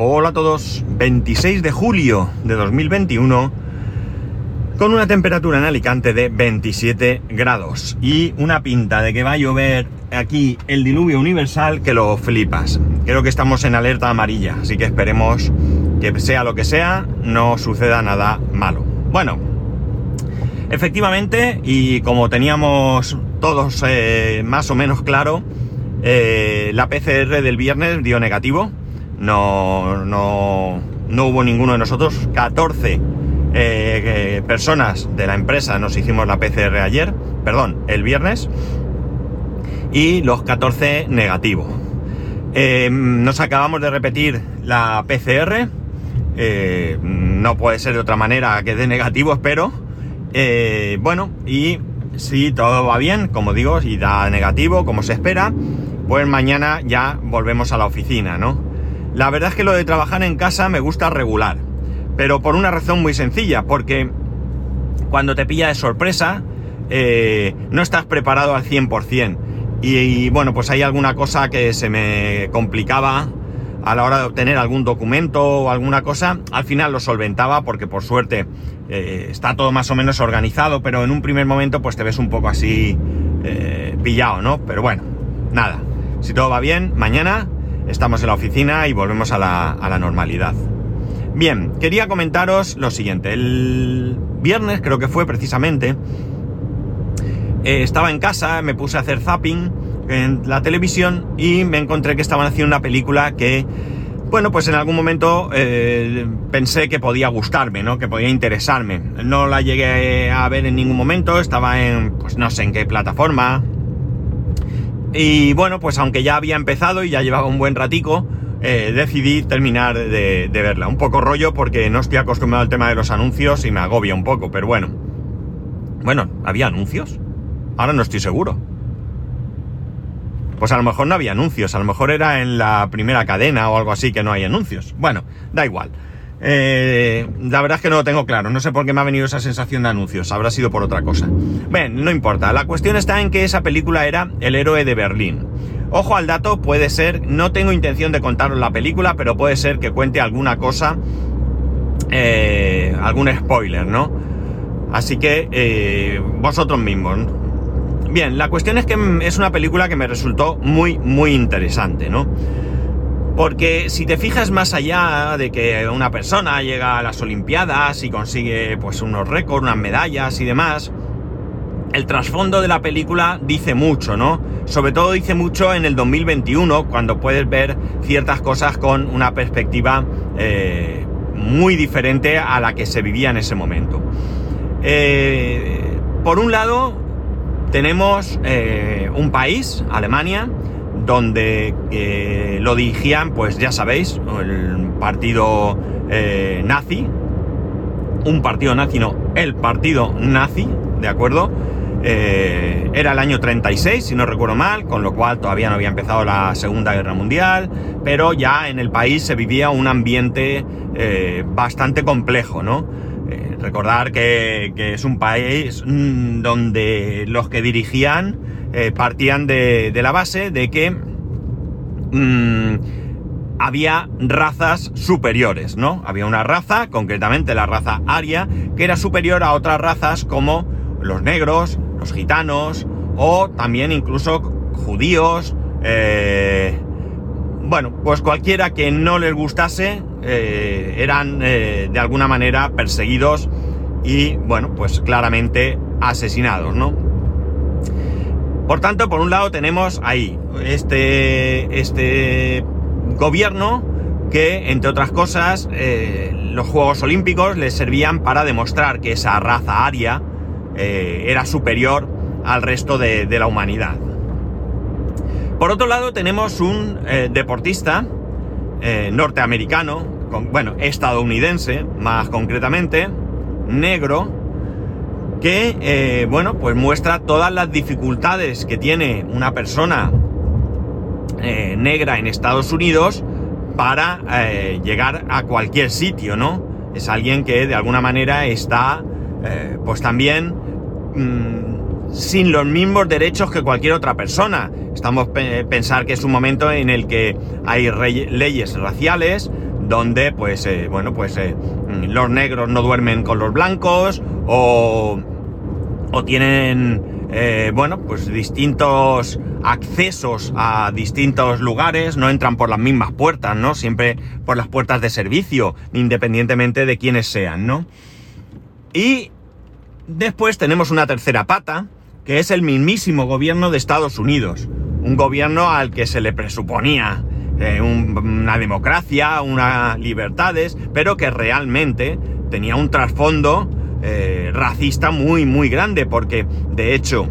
Hola a todos, 26 de julio de 2021 con una temperatura en Alicante de 27 grados y una pinta de que va a llover aquí el diluvio universal que lo flipas. Creo que estamos en alerta amarilla, así que esperemos que sea lo que sea, no suceda nada malo. Bueno, efectivamente, y como teníamos todos eh, más o menos claro, eh, la PCR del viernes dio negativo no, no, no hubo ninguno de nosotros. 14 eh, eh, personas de la empresa nos hicimos la PCR ayer, perdón, el viernes, y los 14 negativo. Eh, nos acabamos de repetir la PCR, no puede ser de otra manera que de negativo, espero. bueno, y si todo va bien, como digo, y da negativo, como se espera, pues mañana ya volvemos a la oficina, ¿no? La verdad es que lo de trabajar en casa me gusta regular, pero por una razón muy sencilla, porque cuando te pilla de sorpresa, eh, no estás preparado al 100%. Y, bueno, pues hay alguna cosa que se me complicaba a la hora de obtener algún documento o alguna cosa, al final lo solventaba porque por suerte eh, está todo más o menos organizado, pero en un primer momento pues te ves un poco así eh, pillado, ¿no? Pero bueno, nada, si todo va bien, mañana estamos en la oficina y volvemos a la, normalidad. Bien, quería comentaros lo siguiente. El viernes, creo que fue precisamente, eh, estaba en casa, me puse a hacer zapping en la televisión y me encontré que estaban haciendo una película que, bueno, pues en algún momento eh, pensé que podía gustarme, ¿no? Que podía interesarme. No la llegué a ver en ningún momento, estaba en, pues no sé en qué plataforma, y bueno, pues aunque ya había empezado y ya llevaba un buen ratico, eh, decidí terminar de, verla. Un poco rollo porque no estoy acostumbrado al tema de los anuncios y me agobia un poco, pero bueno. Bueno, ¿había anuncios? Ahora no estoy seguro. Pues a lo mejor no había anuncios, a lo mejor era en la primera cadena o algo así que no hay anuncios. Bueno, da igual. Eh, la verdad es que no lo tengo claro, no sé por qué me ha venido esa sensación de anuncios, habrá sido por otra cosa. Bien, no importa, la cuestión está en que esa película era El héroe de Berlín. Ojo al dato, puede ser, no tengo intención de contaros la película, pero puede ser que cuente alguna cosa, eh, algún spoiler, ¿no? Así que eh, vosotros mismos. Bien, la cuestión es que es una película que me resultó muy, muy interesante, ¿no? Porque si te fijas más allá de que una persona llega a las Olimpiadas y consigue pues unos récords, unas medallas y demás, el trasfondo de la película dice mucho, ¿no? Sobre todo dice mucho en el 2021, cuando puedes ver ciertas cosas con una perspectiva eh, muy diferente a la que se vivía en ese momento. Eh, por un lado, tenemos eh, un país, Alemania, donde eh, lo dirigían, pues ya sabéis, el partido eh, nazi, un partido nazi, no, el partido nazi, ¿de acuerdo? Eh, era el año 36, si no recuerdo mal, con lo cual todavía no había empezado la Segunda Guerra Mundial, pero ya en el país se vivía un ambiente bastante complejo, ¿no? recordar que, es un país mm, donde los que dirigían eh, partían de, la base de que mm, había razas superiores, ¿no? Había una raza, concretamente la raza aria, que era superior a otras razas como los negros, los gitanos o también incluso judíos, eh, bueno, pues cualquiera que no les gustase eh, eran de alguna manera perseguidos y, bueno, pues claramente asesinados, ¿no? Por tanto, por un lado tenemos ahí este, este gobierno que, entre otras cosas, eh, los Juegos Olímpicos les servían para demostrar que esa raza aria eh, era superior al resto de, la humanidad. Por otro lado, tenemos un eh, deportista norteamericano, bueno, estadounidense más concretamente, negro, que, eh, bueno, pues muestra todas las dificultades que tiene una persona eh, negra en Estados Unidos para eh, llegar a cualquier sitio, ¿no? Es alguien que de alguna manera está, pues también mm, sin los mismos derechos que cualquier otra persona. Estamos pensar que es un momento en el que hay leyes raciales, donde pues, eh, bueno, pues eh, los negros no duermen con los blancos o, o tienen, eh, bueno, pues distintos accesos a distintos lugares, no entran por las mismas puertas, ¿no? Siempre por las puertas de servicio, independientemente de quiénes sean, ¿no? Y después tenemos una tercera pata, que es el mismísimo gobierno de Estados Unidos. Un gobierno al que se le presuponía eh, una democracia, unas libertades, pero que realmente tenía un trasfondo eh, racista muy, muy grande, porque de hecho,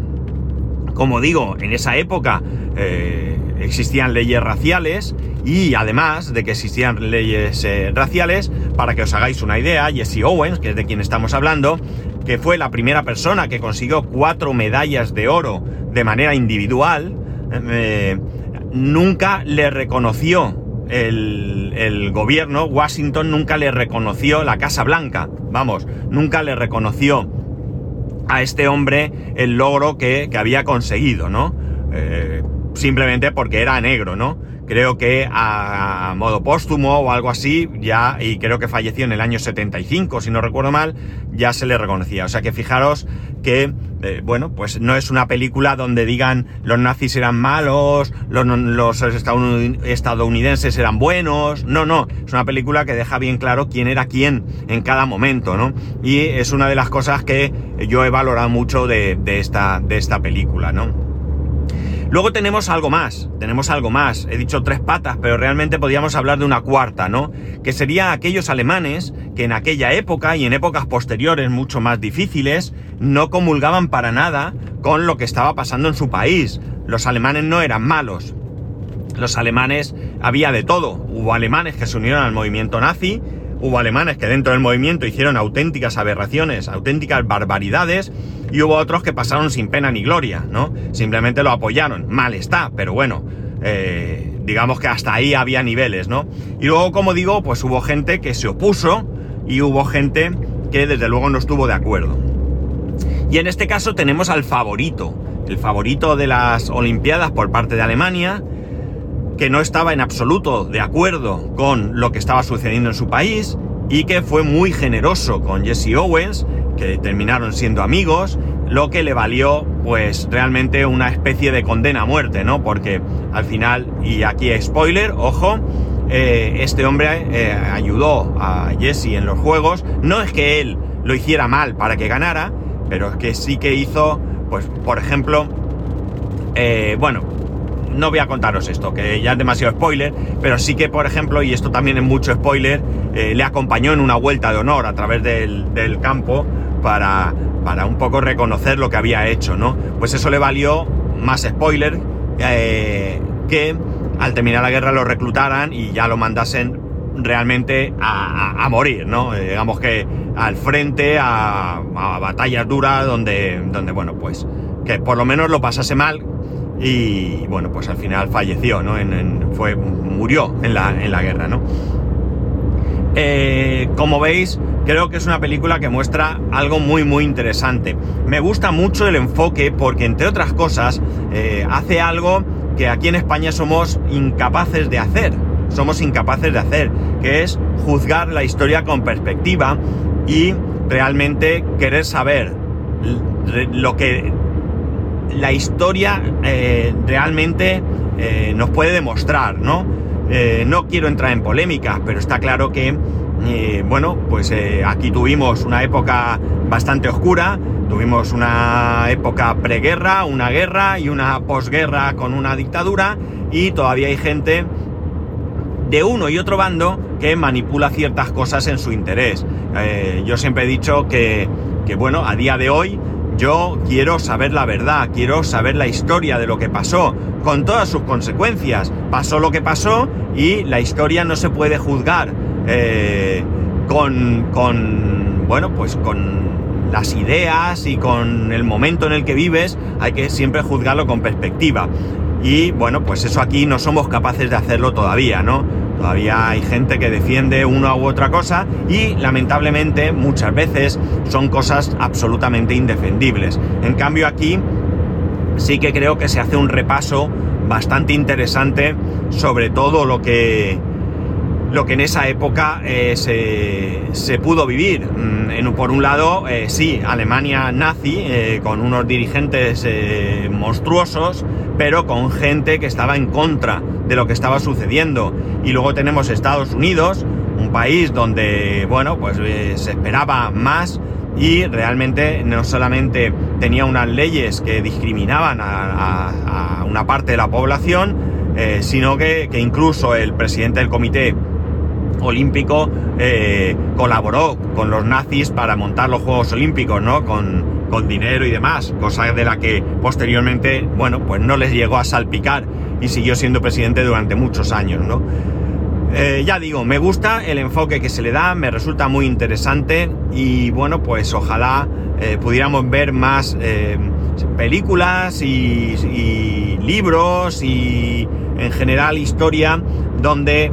como digo, en esa época eh, existían leyes raciales y además de que existían leyes raciales, para que os hagáis una idea, Jesse Owens, que es de quien estamos hablando, que fue la primera persona que consiguió cuatro medallas de oro de manera individual, nunca le reconoció el, el, gobierno, Washington nunca le reconoció la Casa Blanca, vamos, nunca le reconoció a este hombre el logro que, que había conseguido, ¿no? Eh, simplemente porque era negro, ¿no? Creo que a, modo póstumo o algo así, ya, y creo que falleció en el año 75, si no recuerdo mal, ya se le reconocía. O sea que fijaros que, eh, bueno, pues no es una película donde digan los nazis eran malos, los, los estadounidenses eran buenos, no, no, es una película que deja bien claro quién era quién en cada momento, ¿no? Y es una de las cosas que yo he valorado mucho de, esta, de esta película, ¿no? Luego tenemos algo más, tenemos algo más. He dicho tres patas, pero realmente podríamos hablar de una cuarta, ¿no? Que serían aquellos alemanes que en aquella época y en épocas posteriores mucho más difíciles no comulgaban para nada con lo que estaba pasando en su país. Los alemanes no eran malos. Los alemanes había de todo. Hubo alemanes que se unieron al movimiento nazi, hubo alemanes que dentro del movimiento hicieron auténticas aberraciones, auténticas barbaridades, y hubo otros que pasaron sin pena ni gloria, ¿no? Simplemente lo apoyaron. Mal está, pero bueno, eh, digamos que hasta ahí había niveles, ¿no? Y luego, como digo, pues hubo gente que se opuso y hubo gente que desde luego no estuvo de acuerdo. Y en este caso tenemos al favorito, el favorito de las Olimpiadas por parte de Alemania, que no estaba en absoluto de acuerdo con lo que estaba sucediendo en su país y que fue muy generoso con Jesse Owens que terminaron siendo amigos, lo que le valió pues realmente una especie de condena a muerte, ¿no? Porque al final, y aquí spoiler, ojo, eh, este hombre eh, ayudó a Jesse en los juegos, no es que él lo hiciera mal para que ganara, pero es que sí que hizo, pues por ejemplo, eh, bueno, no voy a contaros esto, que ya es demasiado spoiler, pero sí que, por ejemplo, y esto también es mucho spoiler, le acompañó en una vuelta de honor a través del, campo para, para un poco reconocer lo que había hecho, ¿no? Pues eso le valió más spoiler eh, que al terminar la guerra lo reclutaran y ya lo mandasen realmente a, morir, ¿no? Eh, digamos que al frente, a, batallas duras donde, donde, bueno, pues que por lo menos lo pasase mal y, bueno, pues al final falleció, ¿no? fue, murió en la, en la guerra, ¿no? Eh, como veis, creo que es una película que muestra algo muy muy interesante. Me gusta mucho el enfoque porque entre otras cosas eh, hace algo que aquí en España somos incapaces de hacer. Somos incapaces de hacer, que es juzgar la historia con perspectiva y realmente querer saber lo que la historia eh, realmente eh, nos puede demostrar, ¿no? no quiero entrar en polémicas, pero está claro que bueno, pues eh, aquí tuvimos una época bastante oscura, tuvimos una época preguerra, una guerra y una posguerra con una dictadura y todavía hay gente de uno y otro bando que manipula ciertas cosas en su interés. Eh, yo siempre he dicho que, que, bueno, a día de hoy yo quiero saber la verdad, quiero saber la historia de lo que pasó, con todas sus consecuencias. Pasó lo que pasó y la historia no se puede juzgar eh, con, con, bueno, pues con las ideas y con el momento en el que vives, hay que siempre juzgarlo con perspectiva. Y bueno, pues eso aquí no somos capaces de hacerlo todavía, ¿no? Todavía hay gente que defiende una u otra cosa y lamentablemente muchas veces son cosas absolutamente indefendibles. En cambio aquí sí que creo que se hace un repaso bastante interesante sobre todo lo que lo que en esa época eh, se, pudo vivir. Mm, por un lado, eh, sí, Alemania nazi, eh, con unos dirigentes monstruosos, pero con gente que estaba en contra de lo que estaba sucediendo. Y luego tenemos Estados Unidos, un país donde, bueno, pues se esperaba más y realmente no solamente tenía unas leyes que discriminaban a, una parte de la población, sino que, que, incluso el presidente del comité olímpico eh, colaboró con los nazis para montar los Juegos Olímpicos, ¿no? Con, dinero y demás, cosa de la que posteriormente, bueno, pues no les llegó a salpicar y siguió siendo presidente durante muchos años, ¿no? Eh, ya digo, me gusta el enfoque que se le da, me resulta muy interesante y bueno, pues ojalá eh, pudiéramos ver más películas y libros y en general historia donde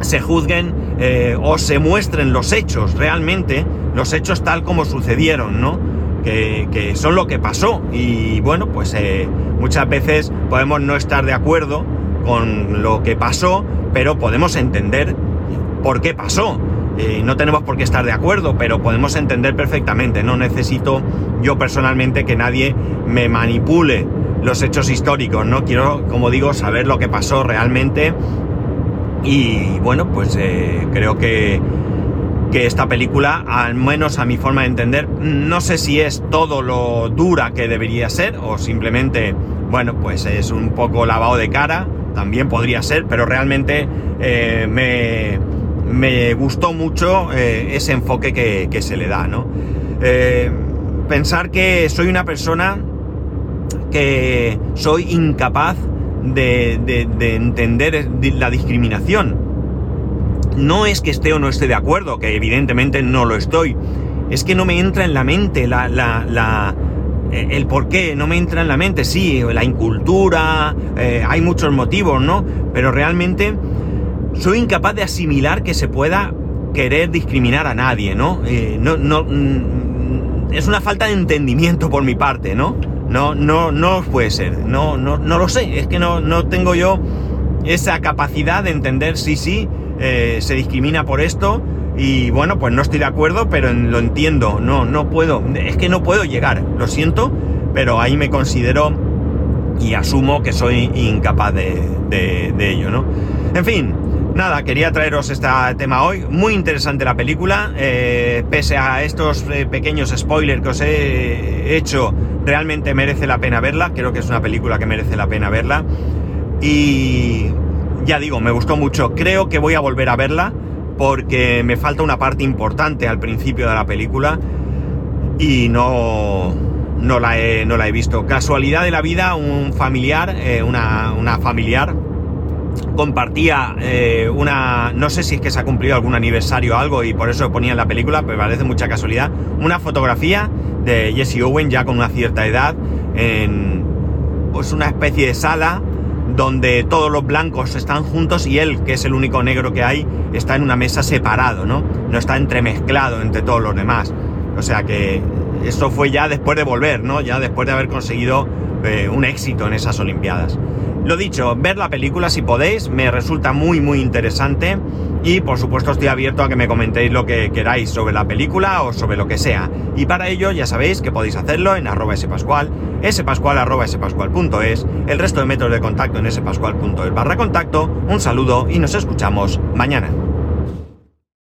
se juzguen eh, o se muestren los hechos realmente, los hechos tal como sucedieron, ¿no? Que, son lo que pasó. Y bueno, pues eh, muchas veces podemos no estar de acuerdo con lo que pasó, pero podemos entender por qué pasó. Eh, no tenemos por qué estar de acuerdo, pero podemos entender perfectamente. No necesito yo personalmente que nadie me manipule los hechos históricos. No quiero, como digo, saber lo que pasó realmente y bueno, pues eh, creo que, que esta película, al menos a mi forma de entender, no sé si es todo lo dura que debería ser o simplemente, bueno, pues es un poco lavado de cara, también podría ser, pero realmente eh, me, me, gustó mucho eh, ese enfoque que, que, se le da, ¿no? pensar que soy una persona que soy incapaz de, entender la discriminación. No es que esté o no esté de acuerdo, que evidentemente no lo estoy. Es que no me entra en la mente la, la, eh, el por qué, no me entra en la mente. Sí, la incultura, eh, hay muchos motivos, ¿no? Pero realmente soy incapaz de asimilar que se pueda querer discriminar a nadie, ¿no? Eh, no, no mm, es una falta de entendimiento por mi parte, ¿no? No, no, no puede ser. No, no, no lo sé. Es que no, no tengo yo esa capacidad de entender si sí, eh, se discrimina por esto. Y bueno, pues no estoy de acuerdo, pero lo entiendo. No, no puedo. Es que no puedo llegar. Lo siento, pero ahí me considero y asumo que soy incapaz de, de ello, ¿no? En fin, Nada, quería traeros este tema hoy. Muy interesante la película. Eh, pese a estos eh, pequeños spoilers que os he hecho, realmente merece la pena verla. Creo que es una película que merece la pena verla. Y ya digo, me gustó mucho. Creo que voy a volver a verla porque me falta una parte importante al principio de la película y no, no, la, he, no la he visto. Casualidad de la vida, un familiar, eh, una, una familiar compartía eh, una, no sé si es que se ha cumplido algún aniversario o algo y por eso ponía en la película, pero parece mucha casualidad, una fotografía de Jesse Owen ya con una cierta edad en pues una especie de sala donde todos los blancos están juntos y él, que es el único negro que hay, está en una mesa separado, ¿no? No está entremezclado entre todos los demás. O sea que esto fue ya después de volver, ¿no? Ya después de haber conseguido eh, un éxito en esas Olimpiadas. Lo dicho, ver la película si podéis, me resulta muy muy interesante y por supuesto estoy abierto a que me comentéis lo que queráis sobre la película o sobre lo que sea. Y para ello ya sabéis que podéis hacerlo en arroba spascual, spascual arroba spascual.es, el resto de métodos de contacto en spascual.es barra contacto. Un saludo y nos escuchamos mañana.